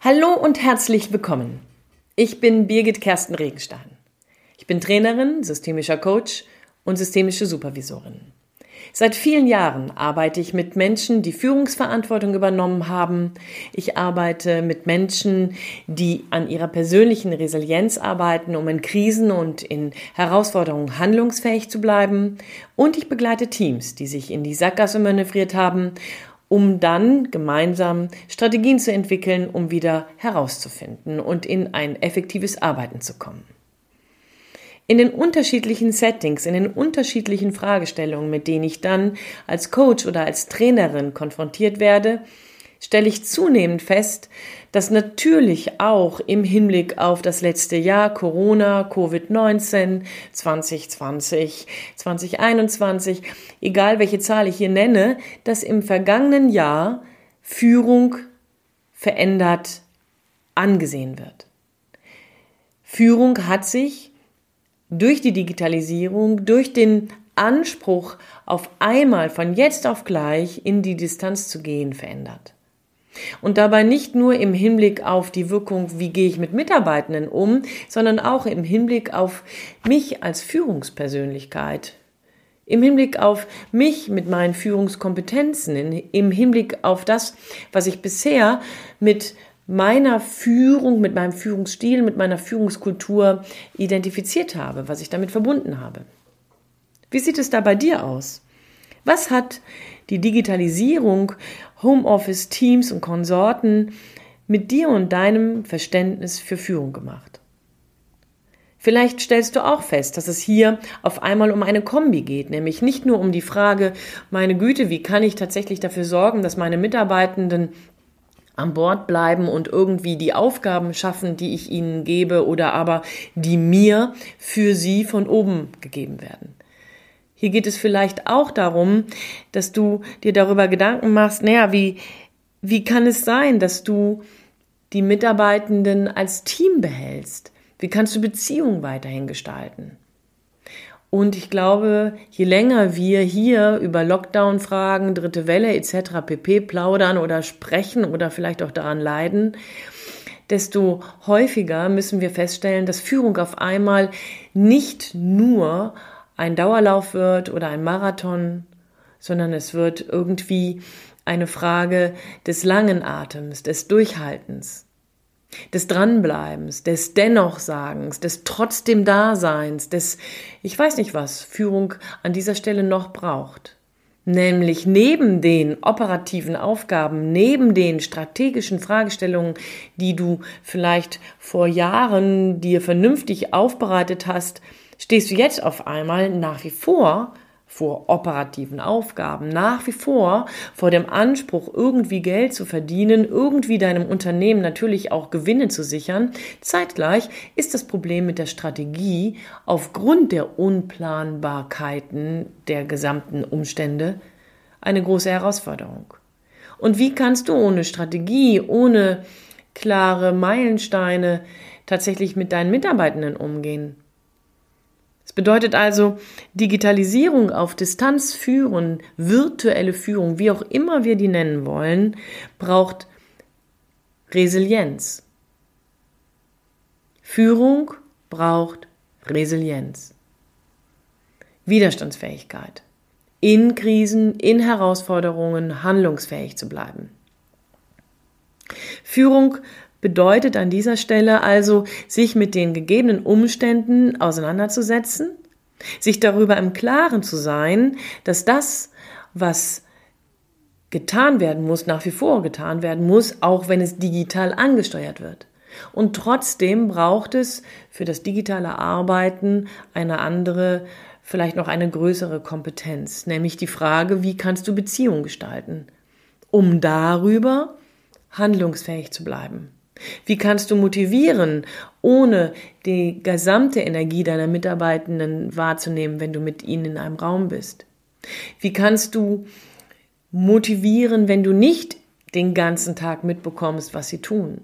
Hallo und herzlich willkommen. Ich bin Birgit Kersten Regenstein. Ich bin Trainerin, systemischer Coach und systemische Supervisorin. Seit vielen Jahren arbeite ich mit Menschen, die Führungsverantwortung übernommen haben. Ich arbeite mit Menschen, die an ihrer persönlichen Resilienz arbeiten, um in Krisen und in Herausforderungen handlungsfähig zu bleiben. Und ich begleite Teams, die sich in die Sackgasse manövriert haben um dann gemeinsam Strategien zu entwickeln, um wieder herauszufinden und in ein effektives Arbeiten zu kommen. In den unterschiedlichen Settings, in den unterschiedlichen Fragestellungen, mit denen ich dann als Coach oder als Trainerin konfrontiert werde, stelle ich zunehmend fest, dass natürlich auch im Hinblick auf das letzte Jahr Corona, Covid-19, 2020, 2021, egal welche Zahl ich hier nenne, dass im vergangenen Jahr Führung verändert angesehen wird. Führung hat sich durch die Digitalisierung, durch den Anspruch, auf einmal von jetzt auf gleich in die Distanz zu gehen, verändert. Und dabei nicht nur im Hinblick auf die Wirkung, wie gehe ich mit Mitarbeitenden um, sondern auch im Hinblick auf mich als Führungspersönlichkeit, im Hinblick auf mich mit meinen Führungskompetenzen, im Hinblick auf das, was ich bisher mit meiner Führung, mit meinem Führungsstil, mit meiner Führungskultur identifiziert habe, was ich damit verbunden habe. Wie sieht es da bei dir aus? Was hat die Digitalisierung, Homeoffice, Teams und Konsorten mit dir und deinem Verständnis für Führung gemacht. Vielleicht stellst du auch fest, dass es hier auf einmal um eine Kombi geht, nämlich nicht nur um die Frage, meine Güte, wie kann ich tatsächlich dafür sorgen, dass meine Mitarbeitenden an Bord bleiben und irgendwie die Aufgaben schaffen, die ich ihnen gebe oder aber die mir für sie von oben gegeben werden. Hier geht es vielleicht auch darum, dass du dir darüber Gedanken machst, naja, wie, wie kann es sein, dass du die Mitarbeitenden als Team behältst? Wie kannst du Beziehungen weiterhin gestalten? Und ich glaube, je länger wir hier über Lockdown-Fragen, dritte Welle etc. pp plaudern oder sprechen oder vielleicht auch daran leiden, desto häufiger müssen wir feststellen, dass Führung auf einmal nicht nur ein Dauerlauf wird oder ein Marathon, sondern es wird irgendwie eine Frage des langen Atems, des Durchhaltens, des Dranbleibens, des Dennochsagens, des trotzdem Daseins, des ich weiß nicht was Führung an dieser Stelle noch braucht. Nämlich neben den operativen Aufgaben, neben den strategischen Fragestellungen, die du vielleicht vor Jahren dir vernünftig aufbereitet hast, stehst du jetzt auf einmal nach wie vor vor operativen Aufgaben, nach wie vor vor dem Anspruch, irgendwie Geld zu verdienen, irgendwie deinem Unternehmen natürlich auch Gewinne zu sichern. Zeitgleich ist das Problem mit der Strategie aufgrund der Unplanbarkeiten der gesamten Umstände eine große Herausforderung. Und wie kannst du ohne Strategie, ohne klare Meilensteine tatsächlich mit deinen Mitarbeitenden umgehen? Bedeutet also, Digitalisierung auf Distanz führen, virtuelle Führung, wie auch immer wir die nennen wollen, braucht Resilienz. Führung braucht Resilienz. Widerstandsfähigkeit. In Krisen, in Herausforderungen handlungsfähig zu bleiben. Führung bedeutet an dieser Stelle also, sich mit den gegebenen Umständen auseinanderzusetzen, sich darüber im Klaren zu sein, dass das, was getan werden muss, nach wie vor getan werden muss, auch wenn es digital angesteuert wird. Und trotzdem braucht es für das digitale Arbeiten eine andere, vielleicht noch eine größere Kompetenz, nämlich die Frage, wie kannst du Beziehungen gestalten, um darüber handlungsfähig zu bleiben. Wie kannst du motivieren, ohne die gesamte Energie deiner Mitarbeitenden wahrzunehmen, wenn du mit ihnen in einem Raum bist? Wie kannst du motivieren, wenn du nicht den ganzen Tag mitbekommst, was sie tun?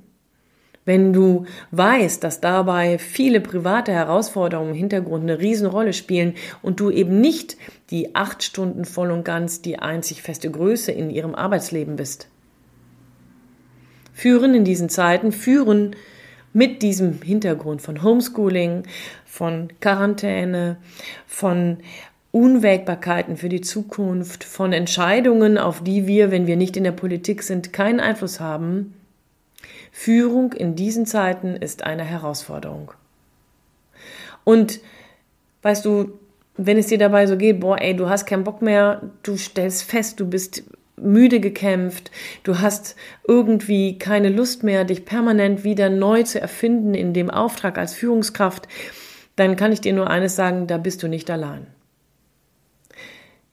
Wenn du weißt, dass dabei viele private Herausforderungen im Hintergrund eine Riesenrolle spielen und du eben nicht die acht Stunden voll und ganz die einzig feste Größe in ihrem Arbeitsleben bist. Führen in diesen Zeiten, führen mit diesem Hintergrund von Homeschooling, von Quarantäne, von Unwägbarkeiten für die Zukunft, von Entscheidungen, auf die wir, wenn wir nicht in der Politik sind, keinen Einfluss haben. Führung in diesen Zeiten ist eine Herausforderung. Und weißt du, wenn es dir dabei so geht, boah, ey, du hast keinen Bock mehr, du stellst fest, du bist müde gekämpft, du hast irgendwie keine Lust mehr, dich permanent wieder neu zu erfinden in dem Auftrag als Führungskraft, dann kann ich dir nur eines sagen, da bist du nicht allein.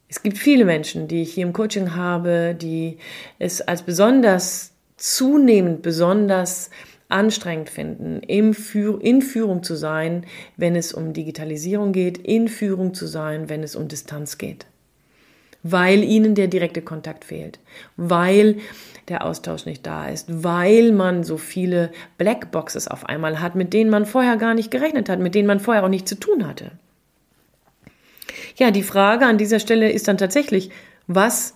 Es gibt viele Menschen, die ich hier im Coaching habe, die es als besonders zunehmend besonders anstrengend finden, in Führung zu sein, wenn es um Digitalisierung geht, in Führung zu sein, wenn es um Distanz geht weil ihnen der direkte Kontakt fehlt, weil der Austausch nicht da ist, weil man so viele Blackboxes auf einmal hat, mit denen man vorher gar nicht gerechnet hat, mit denen man vorher auch nichts zu tun hatte. Ja, die Frage an dieser Stelle ist dann tatsächlich, was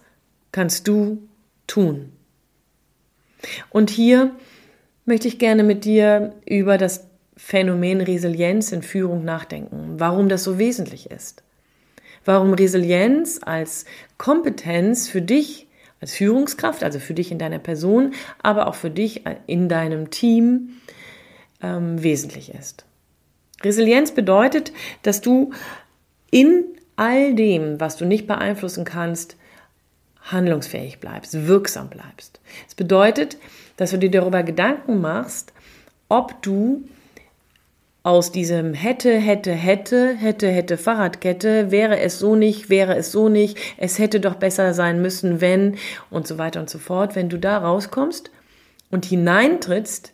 kannst du tun? Und hier möchte ich gerne mit dir über das Phänomen Resilienz in Führung nachdenken, warum das so wesentlich ist warum Resilienz als Kompetenz für dich als Führungskraft, also für dich in deiner Person, aber auch für dich in deinem Team ähm, wesentlich ist. Resilienz bedeutet, dass du in all dem, was du nicht beeinflussen kannst, handlungsfähig bleibst, wirksam bleibst. Es bedeutet, dass du dir darüber Gedanken machst, ob du aus diesem hätte, hätte, hätte, hätte, hätte Fahrradkette, wäre es so nicht, wäre es so nicht, es hätte doch besser sein müssen, wenn und so weiter und so fort. Wenn du da rauskommst und hineintrittst,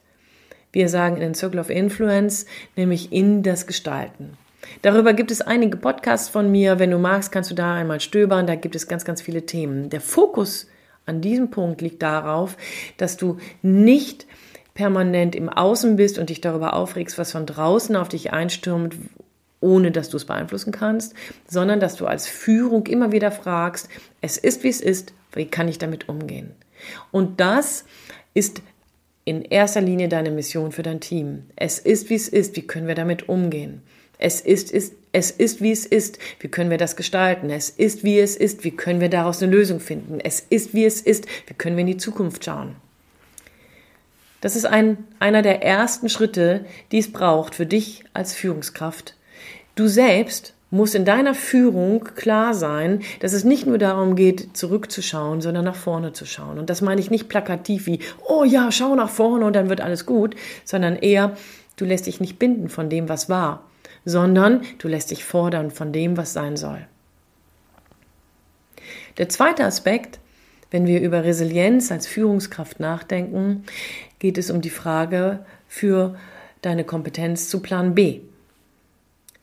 wir sagen in den Circle of Influence, nämlich in das Gestalten. Darüber gibt es einige Podcasts von mir. Wenn du magst, kannst du da einmal stöbern. Da gibt es ganz, ganz viele Themen. Der Fokus an diesem Punkt liegt darauf, dass du nicht permanent im Außen bist und dich darüber aufregst, was von draußen auf dich einstürmt, ohne dass du es beeinflussen kannst, sondern dass du als Führung immer wieder fragst, es ist wie es ist, wie kann ich damit umgehen? Und das ist in erster Linie deine Mission für dein Team. Es ist wie es ist, wie können wir damit umgehen? Es ist, ist, es ist wie es ist, wie können wir das gestalten? Es ist wie es ist, wie können wir daraus eine Lösung finden? Es ist wie es ist, wie können wir in die Zukunft schauen? Das ist ein, einer der ersten Schritte, die es braucht für dich als Führungskraft. Du selbst musst in deiner Führung klar sein, dass es nicht nur darum geht, zurückzuschauen, sondern nach vorne zu schauen. Und das meine ich nicht plakativ wie, oh ja, schau nach vorne und dann wird alles gut, sondern eher, du lässt dich nicht binden von dem, was war, sondern du lässt dich fordern von dem, was sein soll. Der zweite Aspekt, wenn wir über Resilienz als Führungskraft nachdenken, geht es um die Frage für deine Kompetenz zu Plan B.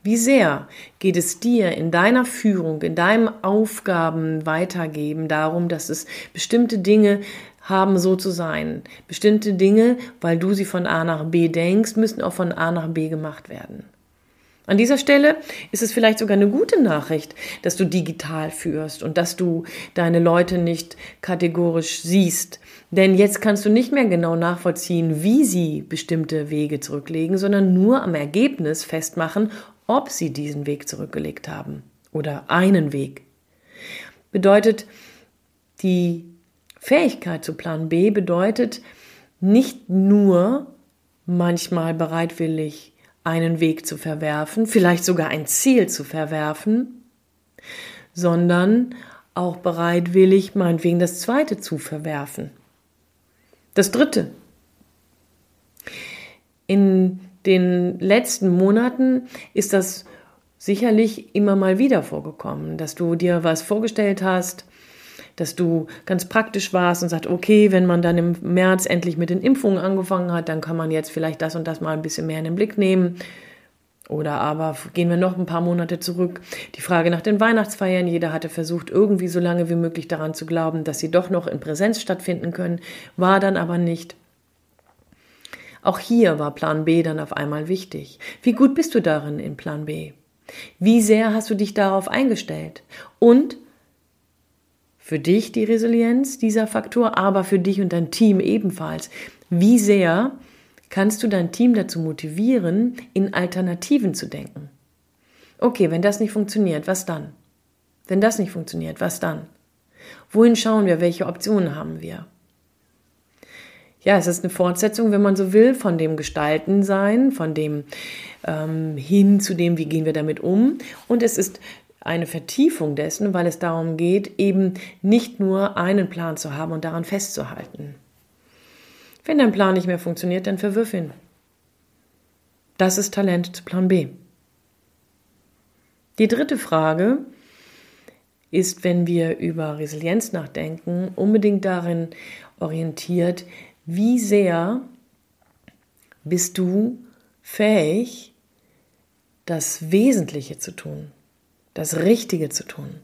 Wie sehr geht es dir in deiner Führung, in deinem Aufgaben weitergeben darum, dass es bestimmte Dinge haben so zu sein. Bestimmte Dinge, weil du sie von A nach B denkst, müssen auch von A nach B gemacht werden. An dieser Stelle ist es vielleicht sogar eine gute Nachricht, dass du digital führst und dass du deine Leute nicht kategorisch siehst. Denn jetzt kannst du nicht mehr genau nachvollziehen, wie sie bestimmte Wege zurücklegen, sondern nur am Ergebnis festmachen, ob sie diesen Weg zurückgelegt haben oder einen Weg. Bedeutet, die Fähigkeit zu Plan B bedeutet nicht nur manchmal bereitwillig einen Weg zu verwerfen, vielleicht sogar ein Ziel zu verwerfen, sondern auch bereitwillig meinetwegen das zweite zu verwerfen. Das dritte. In den letzten Monaten ist das sicherlich immer mal wieder vorgekommen, dass du dir was vorgestellt hast, dass du ganz praktisch warst und sagst, okay, wenn man dann im März endlich mit den Impfungen angefangen hat, dann kann man jetzt vielleicht das und das mal ein bisschen mehr in den Blick nehmen. Oder aber gehen wir noch ein paar Monate zurück. Die Frage nach den Weihnachtsfeiern. Jeder hatte versucht, irgendwie so lange wie möglich daran zu glauben, dass sie doch noch in Präsenz stattfinden können, war dann aber nicht. Auch hier war Plan B dann auf einmal wichtig. Wie gut bist du darin in Plan B? Wie sehr hast du dich darauf eingestellt? Und für dich die Resilienz, dieser Faktor, aber für dich und dein Team ebenfalls. Wie sehr kannst du dein Team dazu motivieren, in Alternativen zu denken? Okay, wenn das nicht funktioniert, was dann? Wenn das nicht funktioniert, was dann? Wohin schauen wir? Welche Optionen haben wir? Ja, es ist eine Fortsetzung, wenn man so will, von dem Gestalten sein, von dem ähm, hin zu dem, wie gehen wir damit um. Und es ist eine Vertiefung dessen, weil es darum geht, eben nicht nur einen Plan zu haben und daran festzuhalten. Wenn dein Plan nicht mehr funktioniert, dann verwirf ihn. Das ist Talent zu Plan B. Die dritte Frage ist, wenn wir über Resilienz nachdenken, unbedingt darin orientiert, wie sehr bist du fähig, das Wesentliche zu tun, das Richtige zu tun.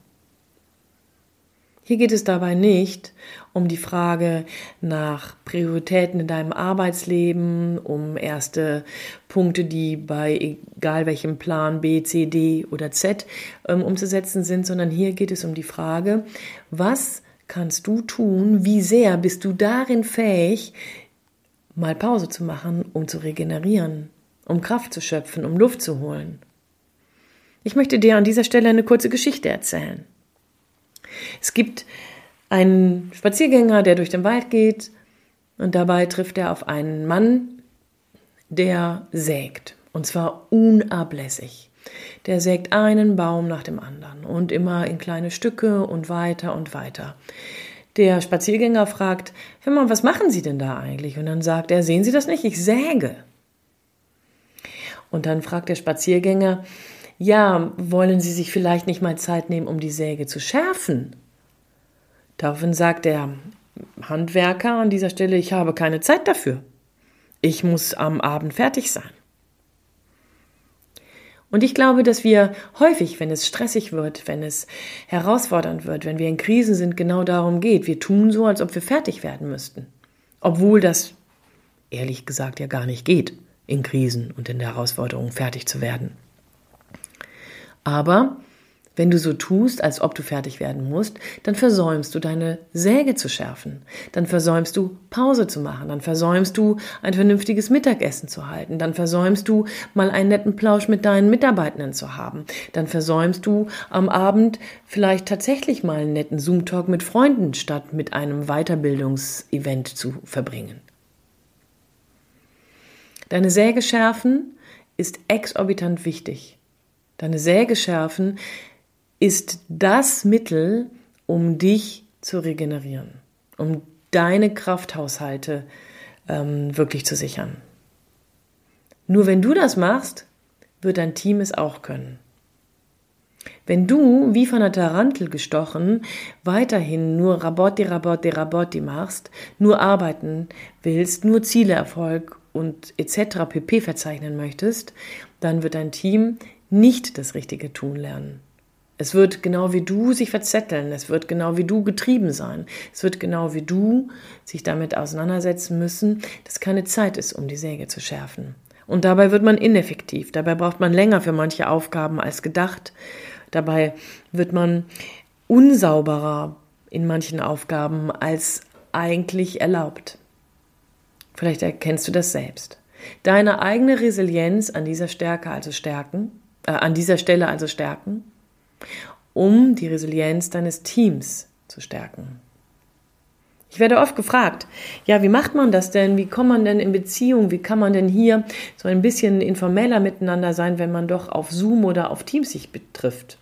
Hier geht es dabei nicht um die Frage nach Prioritäten in deinem Arbeitsleben, um erste Punkte, die bei egal welchem Plan B, C, D oder Z ähm, umzusetzen sind, sondern hier geht es um die Frage, was kannst du tun, wie sehr bist du darin fähig, mal Pause zu machen, um zu regenerieren, um Kraft zu schöpfen, um Luft zu holen. Ich möchte dir an dieser Stelle eine kurze Geschichte erzählen. Es gibt einen Spaziergänger, der durch den Wald geht und dabei trifft er auf einen Mann, der sägt. Und zwar unablässig. Der sägt einen Baum nach dem anderen und immer in kleine Stücke und weiter und weiter. Der Spaziergänger fragt, Hör mal, was machen Sie denn da eigentlich? Und dann sagt er, sehen Sie das nicht? Ich säge. Und dann fragt der Spaziergänger, ja, wollen Sie sich vielleicht nicht mal Zeit nehmen, um die Säge zu schärfen? Daraufhin sagt der Handwerker an dieser Stelle, ich habe keine Zeit dafür. Ich muss am Abend fertig sein. Und ich glaube, dass wir häufig, wenn es stressig wird, wenn es herausfordernd wird, wenn wir in Krisen sind, genau darum geht. Wir tun so, als ob wir fertig werden müssten. Obwohl das ehrlich gesagt ja gar nicht geht, in Krisen und in der Herausforderung fertig zu werden. Aber wenn du so tust, als ob du fertig werden musst, dann versäumst du deine Säge zu schärfen. Dann versäumst du Pause zu machen. Dann versäumst du ein vernünftiges Mittagessen zu halten. Dann versäumst du mal einen netten Plausch mit deinen Mitarbeitenden zu haben. Dann versäumst du am Abend vielleicht tatsächlich mal einen netten Zoom-Talk mit Freunden statt mit einem Weiterbildungsevent zu verbringen. Deine Säge schärfen ist exorbitant wichtig. Deine Säge schärfen ist das Mittel, um dich zu regenerieren, um deine Krafthaushalte ähm, wirklich zu sichern. Nur wenn du das machst, wird dein Team es auch können. Wenn du, wie von einer Tarantel gestochen, weiterhin nur Rabotti, Rabotti, Rabotti machst, nur arbeiten willst, nur Zieleerfolg und etc. pp verzeichnen möchtest, dann wird dein Team nicht das Richtige tun lernen. Es wird genau wie du sich verzetteln, es wird genau wie du getrieben sein, es wird genau wie du sich damit auseinandersetzen müssen, dass keine Zeit ist, um die Säge zu schärfen. Und dabei wird man ineffektiv, dabei braucht man länger für manche Aufgaben als gedacht, dabei wird man unsauberer in manchen Aufgaben als eigentlich erlaubt. Vielleicht erkennst du das selbst. Deine eigene Resilienz an dieser Stärke also stärken, äh, an dieser Stelle also stärken um die Resilienz deines Teams zu stärken. Ich werde oft gefragt, ja, wie macht man das denn? Wie kommt man denn in Beziehung? Wie kann man denn hier so ein bisschen informeller miteinander sein, wenn man doch auf Zoom oder auf Teams sich betrifft?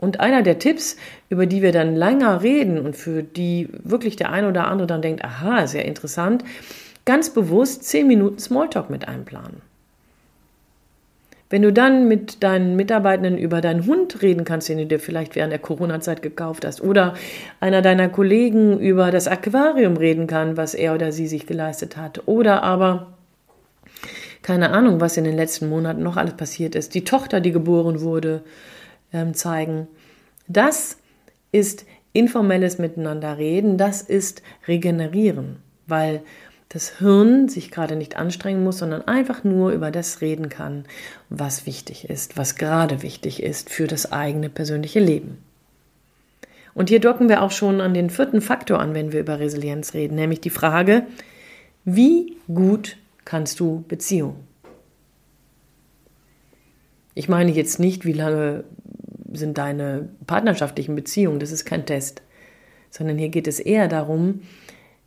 Und einer der Tipps, über die wir dann länger reden und für die wirklich der eine oder andere dann denkt, aha, sehr interessant, ganz bewusst zehn Minuten Smalltalk mit einplanen. Wenn du dann mit deinen Mitarbeitenden über deinen Hund reden kannst, den du dir vielleicht während der Corona-Zeit gekauft hast, oder einer deiner Kollegen über das Aquarium reden kann, was er oder sie sich geleistet hat, oder aber keine Ahnung, was in den letzten Monaten noch alles passiert ist, die Tochter, die geboren wurde, ähm, zeigen. Das ist informelles Miteinander reden, das ist regenerieren, weil das Hirn sich gerade nicht anstrengen muss, sondern einfach nur über das reden kann, was wichtig ist, was gerade wichtig ist für das eigene persönliche Leben. Und hier docken wir auch schon an den vierten Faktor an, wenn wir über Resilienz reden, nämlich die Frage, Wie gut kannst du Beziehung? Ich meine jetzt nicht, wie lange sind deine partnerschaftlichen Beziehungen, das ist kein Test, sondern hier geht es eher darum,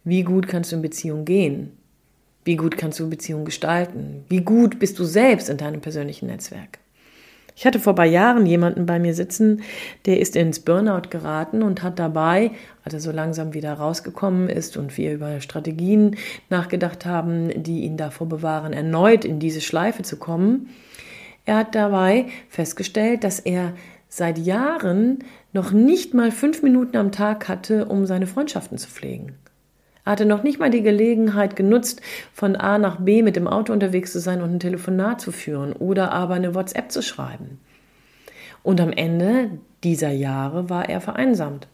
wie gut kannst du in Beziehung gehen? Wie gut kannst du Beziehung gestalten? Wie gut bist du selbst in deinem persönlichen Netzwerk? Ich hatte vor ein paar Jahren jemanden bei mir sitzen, der ist ins Burnout geraten und hat dabei, als er so langsam wieder rausgekommen ist und wir über Strategien nachgedacht haben, die ihn davor bewahren, erneut in diese Schleife zu kommen, er hat dabei festgestellt, dass er seit Jahren noch nicht mal fünf Minuten am Tag hatte, um seine Freundschaften zu pflegen. Er hatte noch nicht mal die Gelegenheit genutzt, von A nach B mit dem Auto unterwegs zu sein und ein Telefonat zu führen oder aber eine WhatsApp zu schreiben. Und am Ende dieser Jahre war er vereinsamt.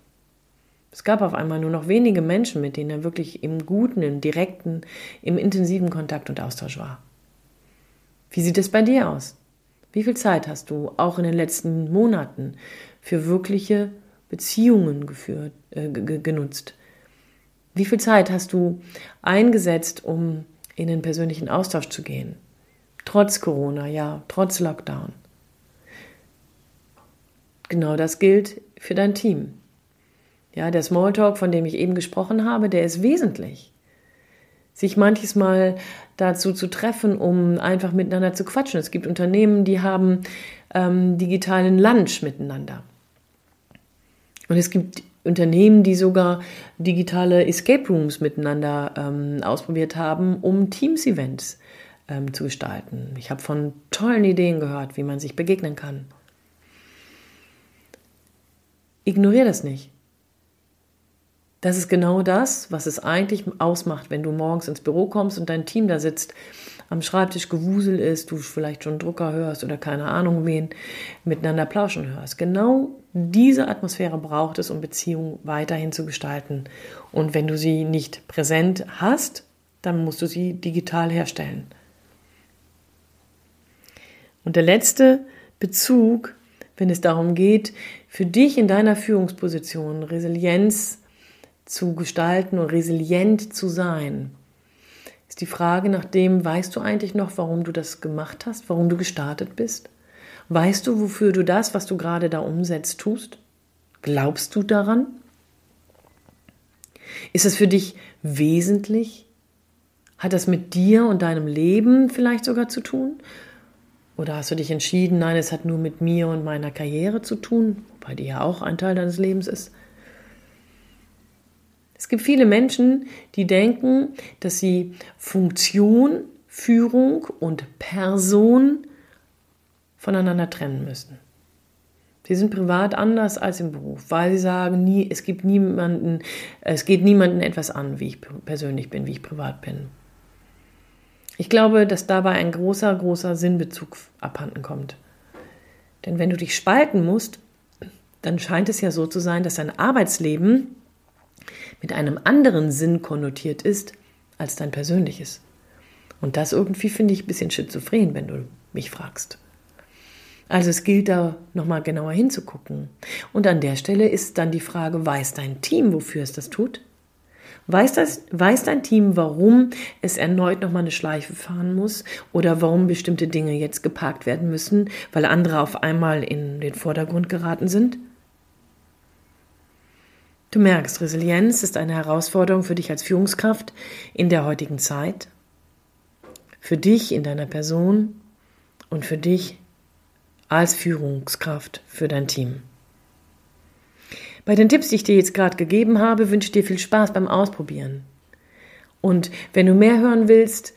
Es gab auf einmal nur noch wenige Menschen, mit denen er wirklich im guten, im direkten, im intensiven Kontakt und Austausch war. Wie sieht es bei dir aus? Wie viel Zeit hast du auch in den letzten Monaten für wirkliche Beziehungen geführt, äh, genutzt? Wie viel Zeit hast du eingesetzt, um in den persönlichen Austausch zu gehen? Trotz Corona, ja, trotz Lockdown. Genau das gilt für dein Team. Ja, der Smalltalk, von dem ich eben gesprochen habe, der ist wesentlich. Sich manches Mal dazu zu treffen, um einfach miteinander zu quatschen. Es gibt Unternehmen, die haben ähm, digitalen Lunch miteinander. Und es gibt Unternehmen, die sogar digitale Escape Rooms miteinander ähm, ausprobiert haben, um Teams-Events ähm, zu gestalten. Ich habe von tollen Ideen gehört, wie man sich begegnen kann. Ignoriere das nicht. Das ist genau das, was es eigentlich ausmacht, wenn du morgens ins Büro kommst und dein Team da sitzt am Schreibtisch gewusel ist, du vielleicht schon Drucker hörst oder keine Ahnung wen, miteinander plauschen hörst. Genau diese Atmosphäre braucht es, um Beziehungen weiterhin zu gestalten. Und wenn du sie nicht präsent hast, dann musst du sie digital herstellen. Und der letzte Bezug, wenn es darum geht, für dich in deiner Führungsposition Resilienz zu gestalten und resilient zu sein, ist die Frage nach dem, weißt du eigentlich noch, warum du das gemacht hast, warum du gestartet bist? Weißt du, wofür du das, was du gerade da umsetzt, tust? Glaubst du daran? Ist es für dich wesentlich? Hat das mit dir und deinem Leben vielleicht sogar zu tun? Oder hast du dich entschieden, nein, es hat nur mit mir und meiner Karriere zu tun, wobei die ja auch ein Teil deines Lebens ist? Es gibt viele Menschen, die denken, dass sie Funktion, Führung und Person voneinander trennen müssen. Sie sind privat anders als im Beruf, weil sie sagen, nie, es gibt niemanden, es geht niemanden etwas an, wie ich persönlich bin, wie ich privat bin. Ich glaube, dass dabei ein großer, großer Sinnbezug abhanden kommt. Denn wenn du dich spalten musst, dann scheint es ja so zu sein, dass dein Arbeitsleben mit einem anderen Sinn konnotiert ist als dein persönliches. Und das irgendwie finde ich ein bisschen schizophren, wenn du mich fragst. Also es gilt da nochmal genauer hinzugucken. Und an der Stelle ist dann die Frage, weiß dein Team, wofür es das tut? Weiß, das, weiß dein Team, warum es erneut nochmal eine Schleife fahren muss oder warum bestimmte Dinge jetzt geparkt werden müssen, weil andere auf einmal in den Vordergrund geraten sind? Du merkst, Resilienz ist eine Herausforderung für dich als Führungskraft in der heutigen Zeit, für dich in deiner Person und für dich als Führungskraft für dein Team. Bei den Tipps, die ich dir jetzt gerade gegeben habe, wünsche ich dir viel Spaß beim Ausprobieren. Und wenn du mehr hören willst,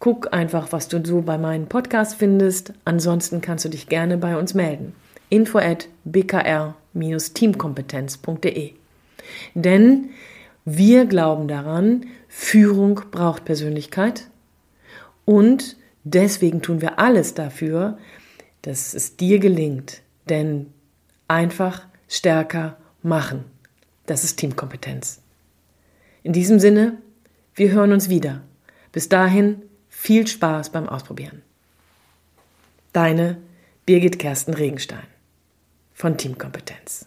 guck einfach, was du so bei meinem Podcast findest. Ansonsten kannst du dich gerne bei uns melden. info at bkr-teamkompetenz.de denn wir glauben daran, Führung braucht Persönlichkeit und deswegen tun wir alles dafür, dass es dir gelingt. Denn einfach stärker machen, das ist Teamkompetenz. In diesem Sinne, wir hören uns wieder. Bis dahin viel Spaß beim Ausprobieren. Deine Birgit Kersten Regenstein von Teamkompetenz.